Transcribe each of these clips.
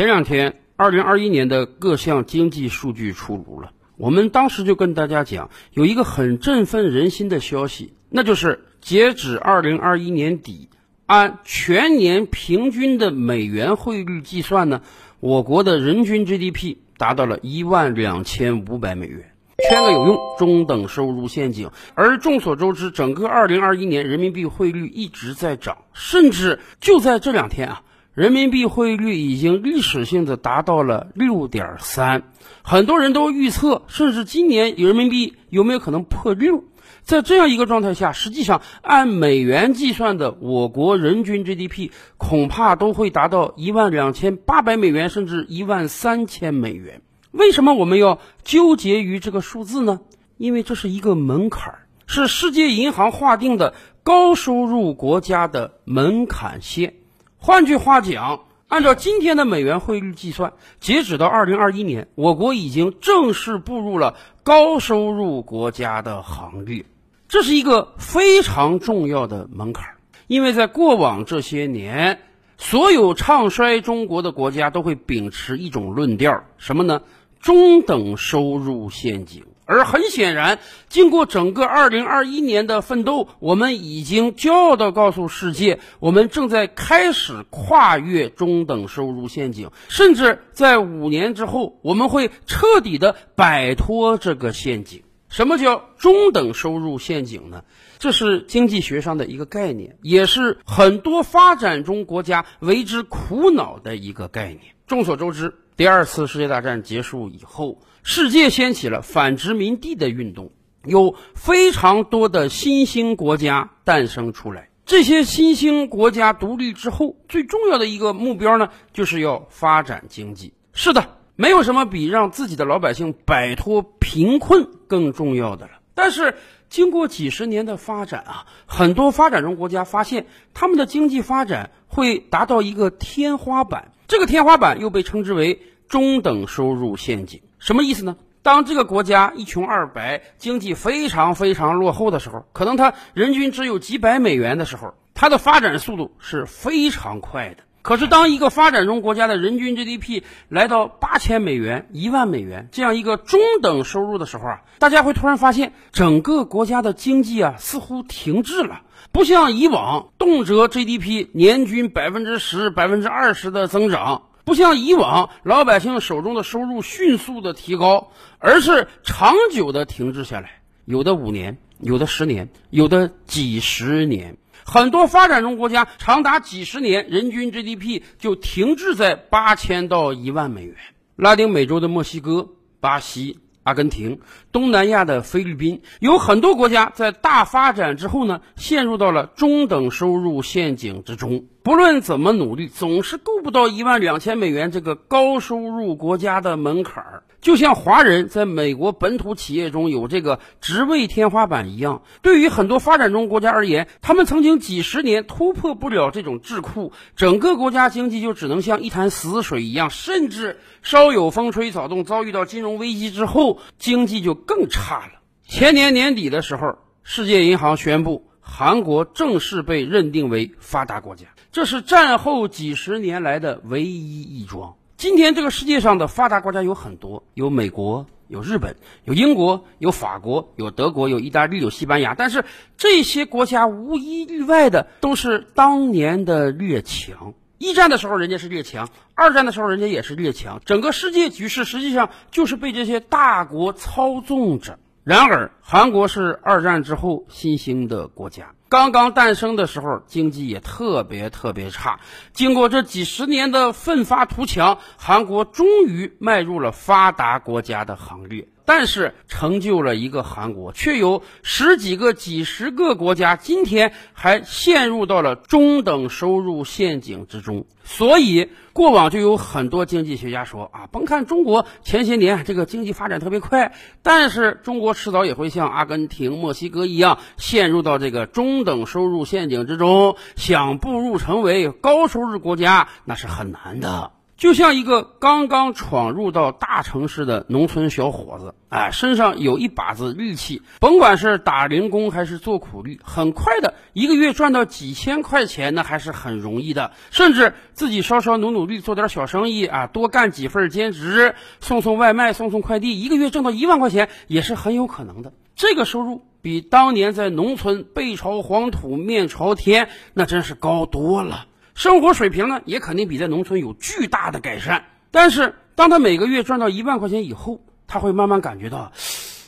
前两天，二零二一年的各项经济数据出炉了。我们当时就跟大家讲，有一个很振奋人心的消息，那就是截止二零二一年底，按全年平均的美元汇率计算呢，我国的人均 GDP 达到了一万两千五百美元，圈个有用，中等收入陷阱。而众所周知，整个二零二一年人民币汇率一直在涨，甚至就在这两天啊。人民币汇率已经历史性的达到了六点三，很多人都预测，甚至今年人民币有没有可能破六？在这样一个状态下，实际上按美元计算的我国人均 GDP 恐怕都会达到一万两千八百美元，甚至一万三千美元。为什么我们要纠结于这个数字呢？因为这是一个门槛，是世界银行划定的高收入国家的门槛线。换句话讲，按照今天的美元汇率计算，截止到二零二一年，我国已经正式步入了高收入国家的行列。这是一个非常重要的门槛，因为在过往这些年，所有唱衰中国的国家都会秉持一种论调，什么呢？中等收入陷阱。而很显然，经过整个二零二一年的奋斗，我们已经骄傲地告诉世界，我们正在开始跨越中等收入陷阱，甚至在五年之后，我们会彻底的摆脱这个陷阱。什么叫中等收入陷阱呢？这是经济学上的一个概念，也是很多发展中国家为之苦恼的一个概念。众所周知，第二次世界大战结束以后。世界掀起了反殖民地的运动，有非常多的新兴国家诞生出来。这些新兴国家独立之后，最重要的一个目标呢，就是要发展经济。是的，没有什么比让自己的老百姓摆脱贫困更重要的了。但是，经过几十年的发展啊，很多发展中国家发现，他们的经济发展会达到一个天花板，这个天花板又被称之为中等收入陷阱。什么意思呢？当这个国家一穷二白、经济非常非常落后的时候，可能它人均只有几百美元的时候，它的发展速度是非常快的。可是，当一个发展中国家的人均 GDP 来到八千美元、一万美元这样一个中等收入的时候啊，大家会突然发现，整个国家的经济啊似乎停滞了，不像以往动辄 GDP 年均百分之十、百分之二十的增长。不像以往，老百姓手中的收入迅速的提高，而是长久的停滞下来，有的五年，有的十年，有的几十年。很多发展中国家长达几十年，人均 GDP 就停滞在八千到一万美元。拉丁美洲的墨西哥、巴西。阿根廷、东南亚的菲律宾，有很多国家在大发展之后呢，陷入到了中等收入陷阱之中。不论怎么努力，总是够不到一万两千美元这个高收入国家的门槛儿。就像华人在美国本土企业中有这个职位天花板一样，对于很多发展中国家而言，他们曾经几十年突破不了这种智库，整个国家经济就只能像一潭死水一样，甚至稍有风吹草动，遭遇到金融危机之后，经济就更差了。前年年底的时候，世界银行宣布，韩国正式被认定为发达国家，这是战后几十年来的唯一一桩。今天这个世界上的发达国家有很多，有美国，有日本，有英国，有法国，有德国，有意大利，有西班牙。但是这些国家无一例外的都是当年的列强。一战的时候人家是列强，二战的时候人家也是列强。整个世界局势实际上就是被这些大国操纵着。然而，韩国是二战之后新兴的国家。刚刚诞生的时候，经济也特别特别差。经过这几十年的奋发图强，韩国终于迈入了发达国家的行列。但是，成就了一个韩国，却有十几个、几十个国家今天还陷入到了中等收入陷阱之中。所以，过往就有很多经济学家说啊，甭看中国前些年这个经济发展特别快，但是中国迟早也会像阿根廷、墨西哥一样陷入到这个中等收入陷阱之中。想步入成为高收入国家，那是很难的。就像一个刚刚闯入到大城市的农村小伙子，哎，身上有一把子力气，甭管是打零工还是做苦力，很快的一个月赚到几千块钱，那还是很容易的。甚至自己稍稍努努力，做点小生意啊，多干几份兼职，送送外卖，送送快递，一个月挣到一万块钱也是很有可能的。这个收入比当年在农村背朝黄土面朝天，那真是高多了。生活水平呢，也肯定比在农村有巨大的改善。但是，当他每个月赚到一万块钱以后，他会慢慢感觉到，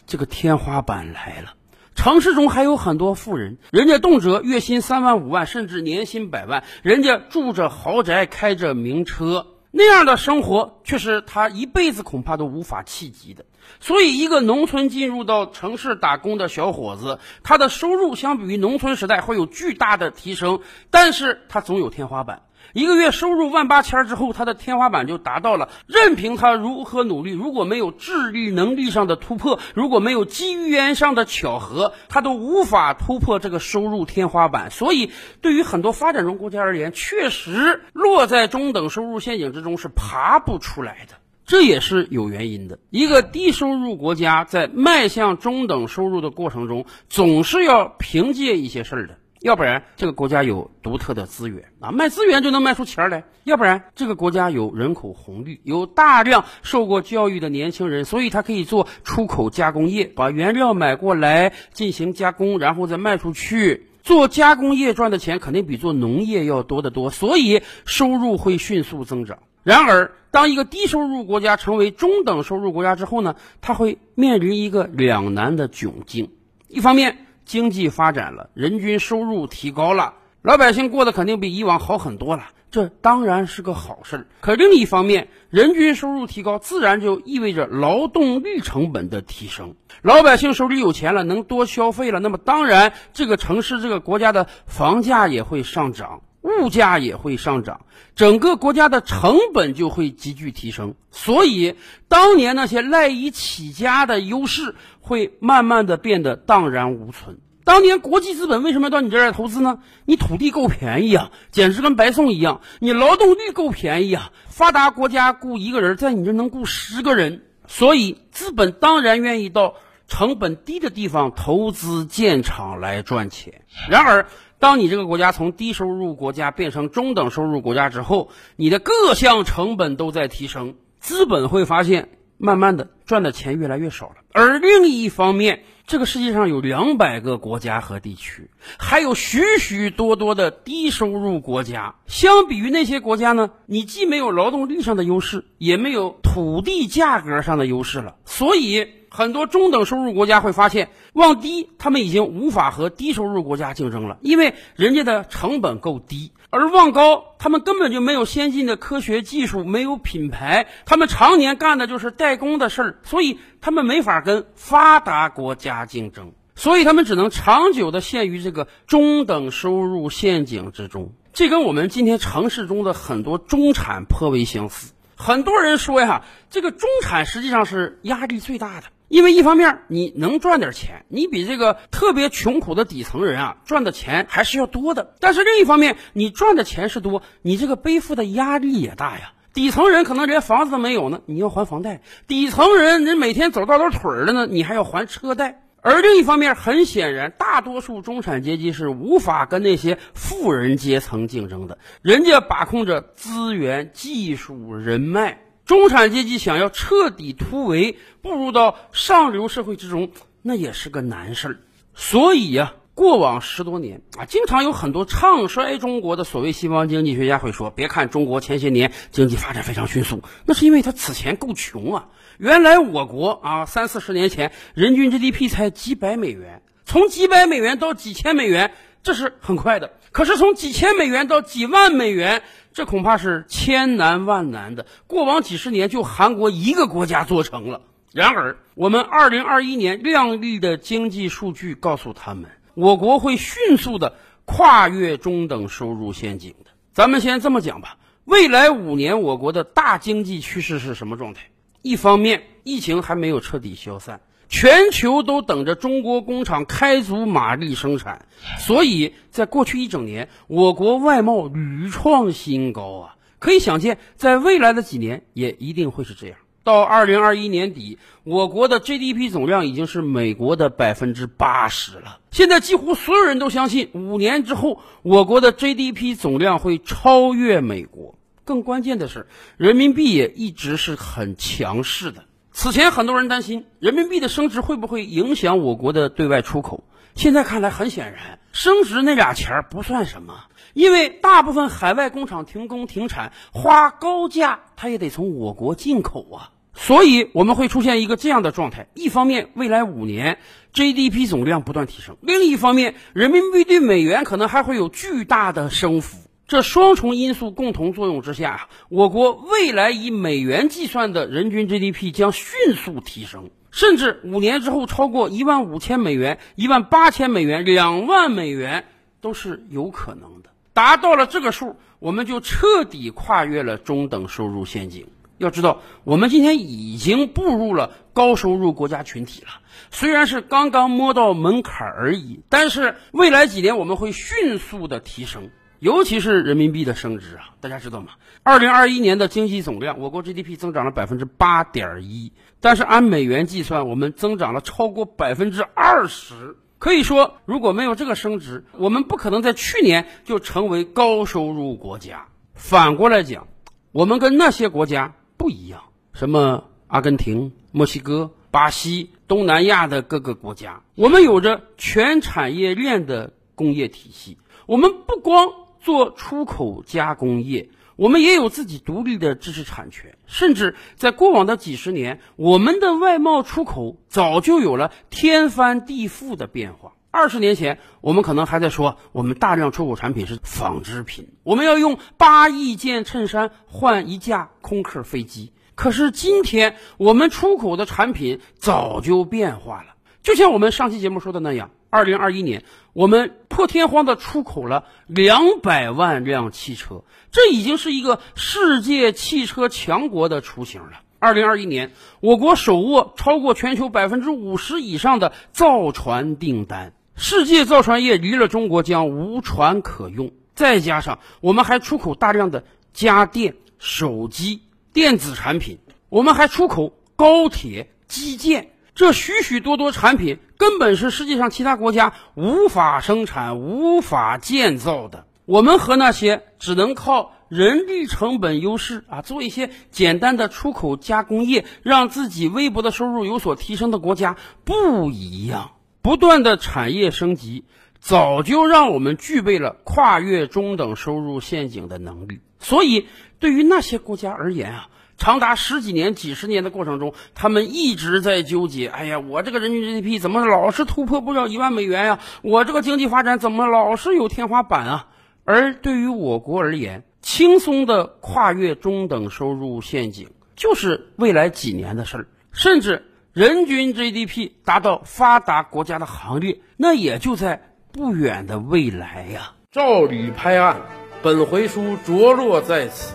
这个天花板来了。城市中还有很多富人，人家动辄月薪三万、五万，甚至年薪百万，人家住着豪宅，开着名车。那样的生活却是他一辈子恐怕都无法企及的。所以，一个农村进入到城市打工的小伙子，他的收入相比于农村时代会有巨大的提升，但是他总有天花板。一个月收入万八千之后，他的天花板就达到了。任凭他如何努力，如果没有智力能力上的突破，如果没有机缘上的巧合，他都无法突破这个收入天花板。所以，对于很多发展中国家而言，确实落在中等收入陷阱之中是爬不出来的。这也是有原因的。一个低收入国家在迈向中等收入的过程中，总是要凭借一些事儿的。要不然，这个国家有独特的资源啊，卖资源就能卖出钱来；要不然，这个国家有人口红利，有大量受过教育的年轻人，所以他可以做出口加工业，把原料买过来进行加工，然后再卖出去。做加工业赚的钱肯定比做农业要多得多，所以收入会迅速增长。然而，当一个低收入国家成为中等收入国家之后呢，它会面临一个两难的窘境：一方面，经济发展了，人均收入提高了，老百姓过得肯定比以往好很多了，这当然是个好事儿。可另一方面，人均收入提高，自然就意味着劳动力成本的提升。老百姓手里有钱了，能多消费了，那么当然，这个城市、这个国家的房价也会上涨，物价也会上涨，整个国家的成本就会急剧提升。所以，当年那些赖以起家的优势。会慢慢的变得荡然无存。当年国际资本为什么要到你这儿来投资呢？你土地够便宜啊，简直跟白送一样；你劳动力够便宜啊，发达国家雇一个人在你这儿能雇十个人。所以资本当然愿意到成本低的地方投资建厂来赚钱。然而，当你这个国家从低收入国家变成中等收入国家之后，你的各项成本都在提升，资本会发现。慢慢的赚的钱越来越少了，而另一方面，这个世界上有两百个国家和地区，还有许许多多的低收入国家。相比于那些国家呢，你既没有劳动力上的优势，也没有土地价格上的优势了。所以，很多中等收入国家会发现，往低，他们已经无法和低收入国家竞争了，因为人家的成本够低。而望高，他们根本就没有先进的科学技术，没有品牌，他们常年干的就是代工的事儿，所以他们没法跟发达国家竞争，所以他们只能长久的陷于这个中等收入陷阱之中。这跟我们今天城市中的很多中产颇为相似。很多人说呀，这个中产实际上是压力最大的。因为一方面你能赚点钱，你比这个特别穷苦的底层人啊赚的钱还是要多的。但是另一方面，你赚的钱是多，你这个背负的压力也大呀。底层人可能连房子都没有呢，你要还房贷；底层人人每天走道都腿儿了呢，你还要还车贷。而另一方面，很显然，大多数中产阶级是无法跟那些富人阶层竞争的，人家把控着资源、技术、人脉。中产阶级想要彻底突围，步入到上流社会之中，那也是个难事儿。所以呀，过往十多年啊，经常有很多唱衰中国的所谓西方经济学家会说：“别看中国前些年经济发展非常迅速，那是因为他此前够穷啊。原来我国啊，三四十年前人均 GDP 才几百美元，从几百美元到几千美元，这是很快的。可是从几千美元到几万美元。”这恐怕是千难万难的。过往几十年，就韩国一个国家做成了。然而，我们二零二一年亮丽的经济数据告诉他们，我国会迅速的跨越中等收入陷阱的。咱们先这么讲吧，未来五年我国的大经济趋势是什么状态？一方面，疫情还没有彻底消散。全球都等着中国工厂开足马力生产，所以在过去一整年，我国外贸屡创新高啊！可以想见，在未来的几年也一定会是这样。到二零二一年底，我国的 GDP 总量已经是美国的百分之八十了。现在几乎所有人都相信，五年之后，我国的 GDP 总量会超越美国。更关键的是，人民币也一直是很强势的。此前很多人担心人民币的升值会不会影响我国的对外出口，现在看来很显然，升值那俩钱儿不算什么，因为大部分海外工厂停工停产，花高价它也得从我国进口啊。所以我们会出现一个这样的状态：一方面，未来五年 GDP 总量不断提升；另一方面，人民币对美元可能还会有巨大的升幅。这双重因素共同作用之下，我国未来以美元计算的人均 GDP 将迅速提升，甚至五年之后超过一万五千美元、一万八千美元、两万美元都是有可能的。达到了这个数，我们就彻底跨越了中等收入陷阱。要知道，我们今天已经步入了高收入国家群体了，虽然是刚刚摸到门槛而已，但是未来几年我们会迅速的提升。尤其是人民币的升值啊，大家知道吗？二零二一年的经济总量，我国 GDP 增长了百分之八点一，但是按美元计算，我们增长了超过百分之二十。可以说，如果没有这个升值，我们不可能在去年就成为高收入国家。反过来讲，我们跟那些国家不一样，什么阿根廷、墨西哥、巴西、东南亚的各个国家，我们有着全产业链的工业体系，我们不光。做出口加工业，我们也有自己独立的知识产权，甚至在过往的几十年，我们的外贸出口早就有了天翻地覆的变化。二十年前，我们可能还在说我们大量出口产品是纺织品，我们要用八亿件衬衫换一架空客飞机。可是今天，我们出口的产品早就变化了。就像我们上期节目说的那样，二零二一年我们破天荒的出口了两百万辆汽车，这已经是一个世界汽车强国的雏形了。二零二一年，我国手握超过全球百分之五十以上的造船订单，世界造船业离了中国将无船可用。再加上我们还出口大量的家电、手机、电子产品，我们还出口高铁、基建。这许许多多产品根本是世界上其他国家无法生产、无法建造的。我们和那些只能靠人力成本优势啊，做一些简单的出口加工业，让自己微薄的收入有所提升的国家不一样。不断的产业升级，早就让我们具备了跨越中等收入陷阱的能力。所以，对于那些国家而言啊。长达十几年、几十年的过程中，他们一直在纠结：哎呀，我这个人均 GDP 怎么老是突破不了一万美元呀？我这个经济发展怎么老是有天花板啊？而对于我国而言，轻松的跨越中等收入陷阱，就是未来几年的事儿。甚至人均 GDP 达到发达国家的行列，那也就在不远的未来呀。照吕拍案，本回书着落在此。